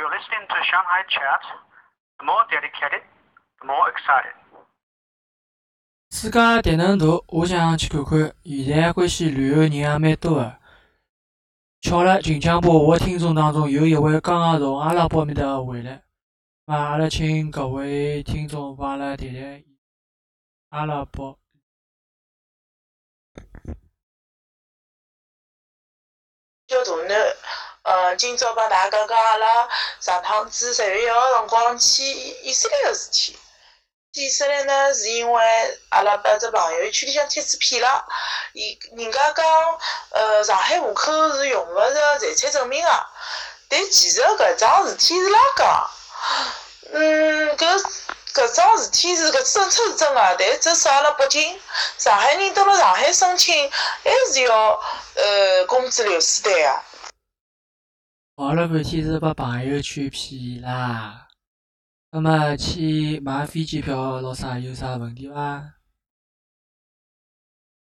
You're listening to Shanghai Chat. The more dedicated, the more excited. 世界地能大，我想去看看。现在欢喜旅游人也蛮多的。巧了，近腔部我听众当中有一位刚刚从阿拉伯面搭回来，那阿拉请各位听众帮阿拉谈谈阿拉伯。小大男，呃，今朝帮大家讲讲阿拉上趟子十月一号辰光去以色列个事体。以色列呢，是因为阿拉把只朋友圈里向帖子骗了，伊人家讲，呃，上海户口是用勿着财产证明个，但其实搿桩事体是哪讲？嗯，搿搿桩事体是搿政策是真个，但只适阿拉北京，上海人到了上海申请还是要呃工资流水单个。搞了半天是把朋友圈骗啦。那么去买飞机票咾啥有啥问题伐？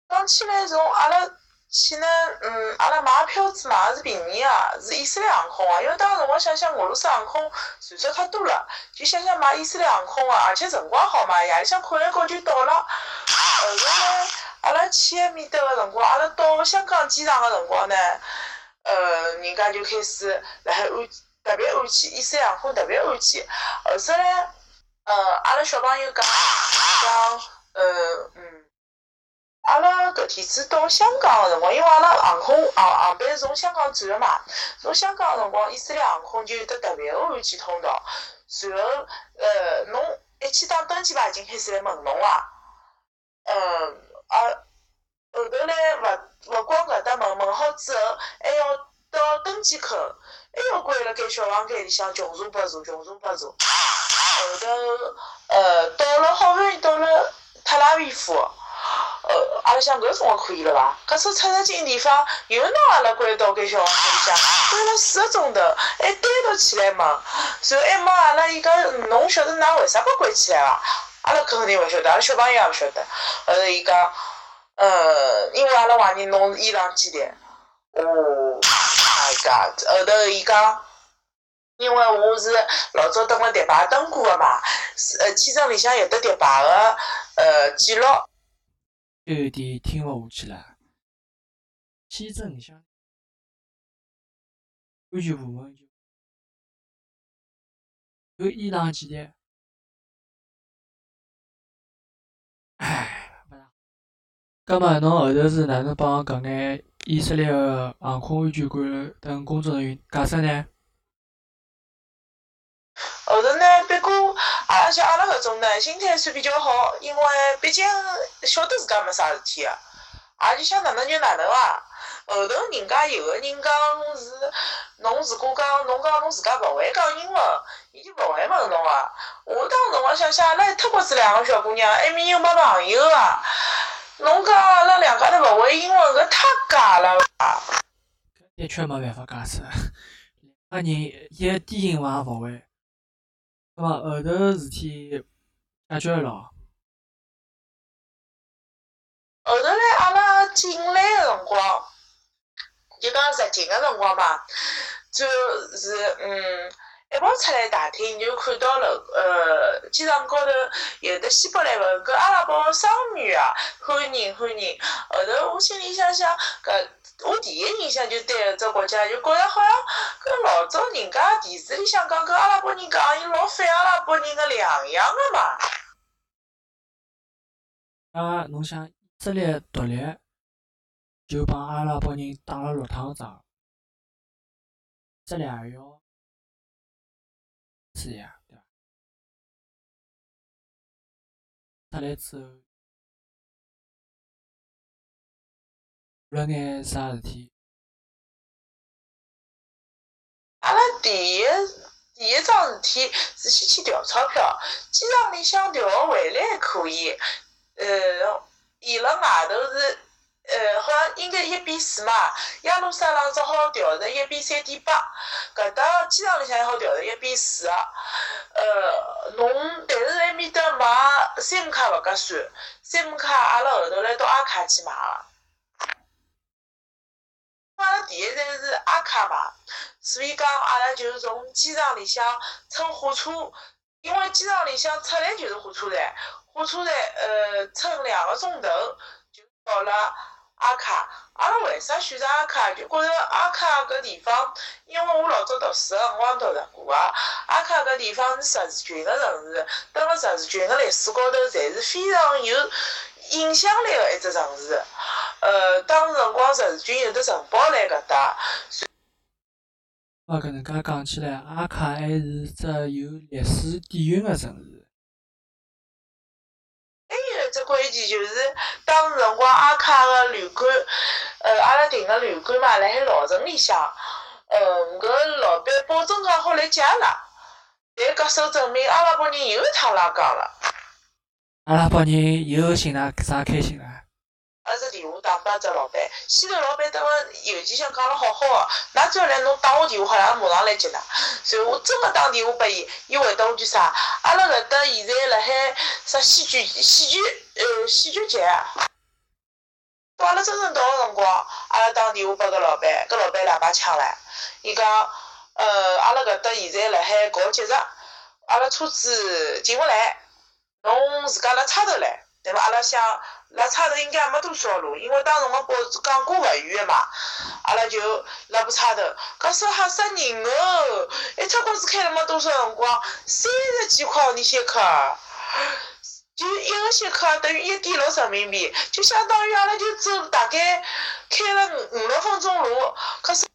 讲起来，从阿拉去呢，嗯，阿拉买票子买个是便宜个，是以色列航空啊。因为当时辰光想想，俄罗斯航空传销太多了，就想想买以色列航空啊，而且辰光好嘛，夜里向困一觉就到了。后头呢，阿拉去埃面搭的辰光，阿拉到香港机场个辰光呢，呃，人家就开始辣海安。特别安全，以色列航空特别安全。后首来，呃，阿拉小朋友讲讲，呃，嗯，阿拉搿天子到香港个辰光，因为阿拉航空航航班是从香港转个嘛，从香港个辰光，以色列航空就有得特别安全通道。随后，呃，侬一去打登机牌已经开始来问侬啊，嗯，啊，后头来勿到登机口。还要关辣盖小房间里向穷查八查，穷查八查。后头，呃，到了好不容易到了特拉维夫，呃，阿拉想搿辰光可以了伐？可是出入境地方又拿阿拉关到盖小房间里向，关了四个钟头，还单独起来问，然后还问阿拉伊讲，侬晓得㑚为啥把关起来伐？阿拉肯定勿晓得，阿拉小朋友也勿晓得。后头伊讲，呃，因为阿拉怀疑侬是伊朗间谍。哦。后头伊讲，因为我是老早登了迪拜登过个嘛，呃，签证里向有得迪拜的呃记录。有点听勿下去了。签证里向，安全部门就有伊朗间谍。唉，勿大。葛末侬后头是哪能帮搿眼？以色列个航空安全官等工作人员解释呢？后头呢，别过阿拉像阿拉搿种呢，心态算比较好，因为毕竟晓得自家没啥事体个，也就想哪能就哪能伐。后头人家有个人讲是，侬如果讲侬讲侬自家勿会讲英文，伊就勿会问侬啊。我当时辰光想想，阿拉一脱裤子两个小姑娘，埃面又没朋友个。侬讲阿拉两家头勿会英文，搿太假了吧？的确没办法解释，两个人一点英文也勿会。那么后头事体解决了。后头来阿拉进来个辰光，就讲入境个辰光嘛，就是嗯。一跑出来大厅，就看到了，呃，机场高头有的希伯来文，搿阿拉伯双语啊，欢迎欢迎。后头我心里想想，搿我第一印象就对搿只国家就觉着好像跟老早人家电视里向讲跟阿拉伯人讲，伊老反阿拉伯人个两样个嘛。啊，侬想以色列独立，就帮阿拉伯人打了六趟仗，这俩要。是呀，对吧？出来之后，了眼啥事体？阿拉第一第一桩事体是先去调钞票，机场里向调个汇率还可以，呃，伊辣外头是。呃，好像应该一比四嘛，耶路撒冷只好调成一比三点八，搿搭机场里向还好调成一比四个。呃，侬但是埃面搭买 SIM 卡勿合算，SIM 卡阿拉后头来到阿卡去买个。阿拉第一站是阿卡嘛，所以讲阿拉就是从机场里向乘火车，因为机场里向出来就是火车站，火车站呃乘两个钟头就到了阿卡。阿拉为啥选择阿卡？就觉着阿卡搿地方，因为我老早读书个辰光读着过啊。阿卡搿地方是十字军个城市，蹲辣十字军个历史高头，侪是非常有影响力个一只城市。呃，当时辰光十字军有的城堡辣搿搭。啊，搿能介讲起来，阿卡还是只有历史底蕴个城市。只关键就是，当时辰光阿卡个旅馆。呃，阿拉订个旅馆嘛，辣海老城里向，呃，搿老板保证讲好来接阿拉，但搿手证明阿拉伯人又一趟拉杠了。阿拉伯人又寻了啥开心了？阿只电话打拨只老板，先头老板等个邮件箱讲了好好个，㑚只要来侬打我电话，好拉马上来接㑚。随后我真个打电话拨伊，伊回答我句啥？阿拉搿搭现在辣海啥戏剧戏剧呃戏剧节。到阿拉真正到个辰光，阿拉打电话拨搿老板，搿老板两把枪唻。伊讲，呃，阿拉搿搭现在辣海搞节日，阿拉车子进勿来，侬自家辣差头来。对伐？阿拉想辣差头应该也没多少路，因为当辰光报纸讲过勿远个嘛。阿拉就辣部差头，搿说吓死人哦！一车公司开了没多少辰光，三十几块你先克。就一个歇克等于一点六人民币，就相当于阿拉就走大概开了五五六分钟路。可是，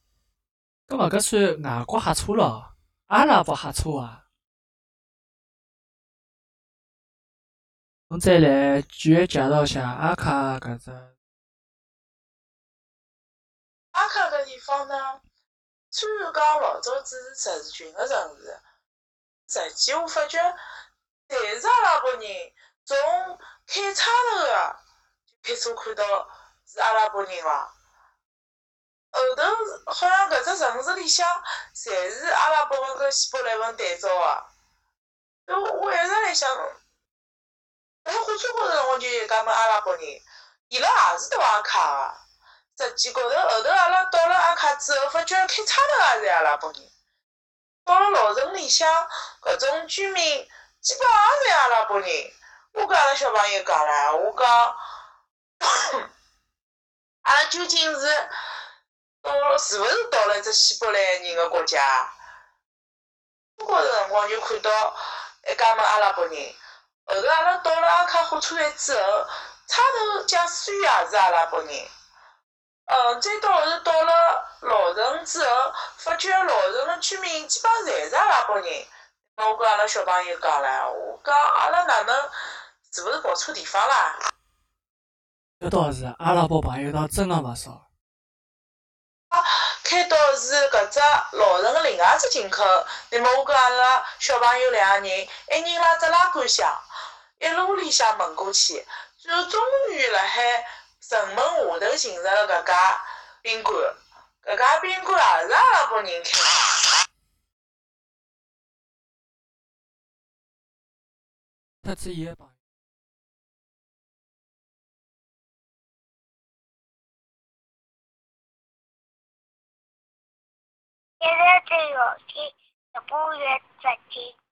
搿么搿算外国瞎车咯？阿拉勿瞎车啊！侬再来继续介绍下阿卡搿只。阿卡搿地方呢，虽然讲老早只是十字军个城市，实际我发觉，侪是阿拉伯人。从开叉头个就开车看到是阿拉伯人伐？后头好像搿只城市里向侪是阿拉伯文跟希伯来文对照个。我我一直辣想，辣火车高头我就一家门阿拉伯人，伊拉也是读阿卡个。实际高头后头阿拉到了阿卡之后，发觉开叉头也是阿拉伯人。到了老城里向，搿种居民基本也是阿拉伯人。我跟阿拉小朋友讲唻，我讲，阿拉究竟是到是勿是到了一只希伯来人个国家？我高头辰光就看到一家门阿拉伯人，后头阿拉到了阿卡火车站之后，差头驾驶员也是阿拉伯人。嗯，再到后头到了老城之后，发觉老城个居民基本侪是阿拉伯人。我跟阿拉小朋友讲唻，我讲阿拉哪能？是勿是跑错地方啦？搿倒是，阿拉伯朋友倒真个勿少。啊，开到是搿只老城个另外只进口。那么我跟阿拉小朋友两个人，一人拉只拉杆箱，一路里向问过去，最后终于辣海城门下头寻着了搿家宾馆。搿家宾馆也是阿拉伯人开。特子伊个朋友。现在这个是十八月十七。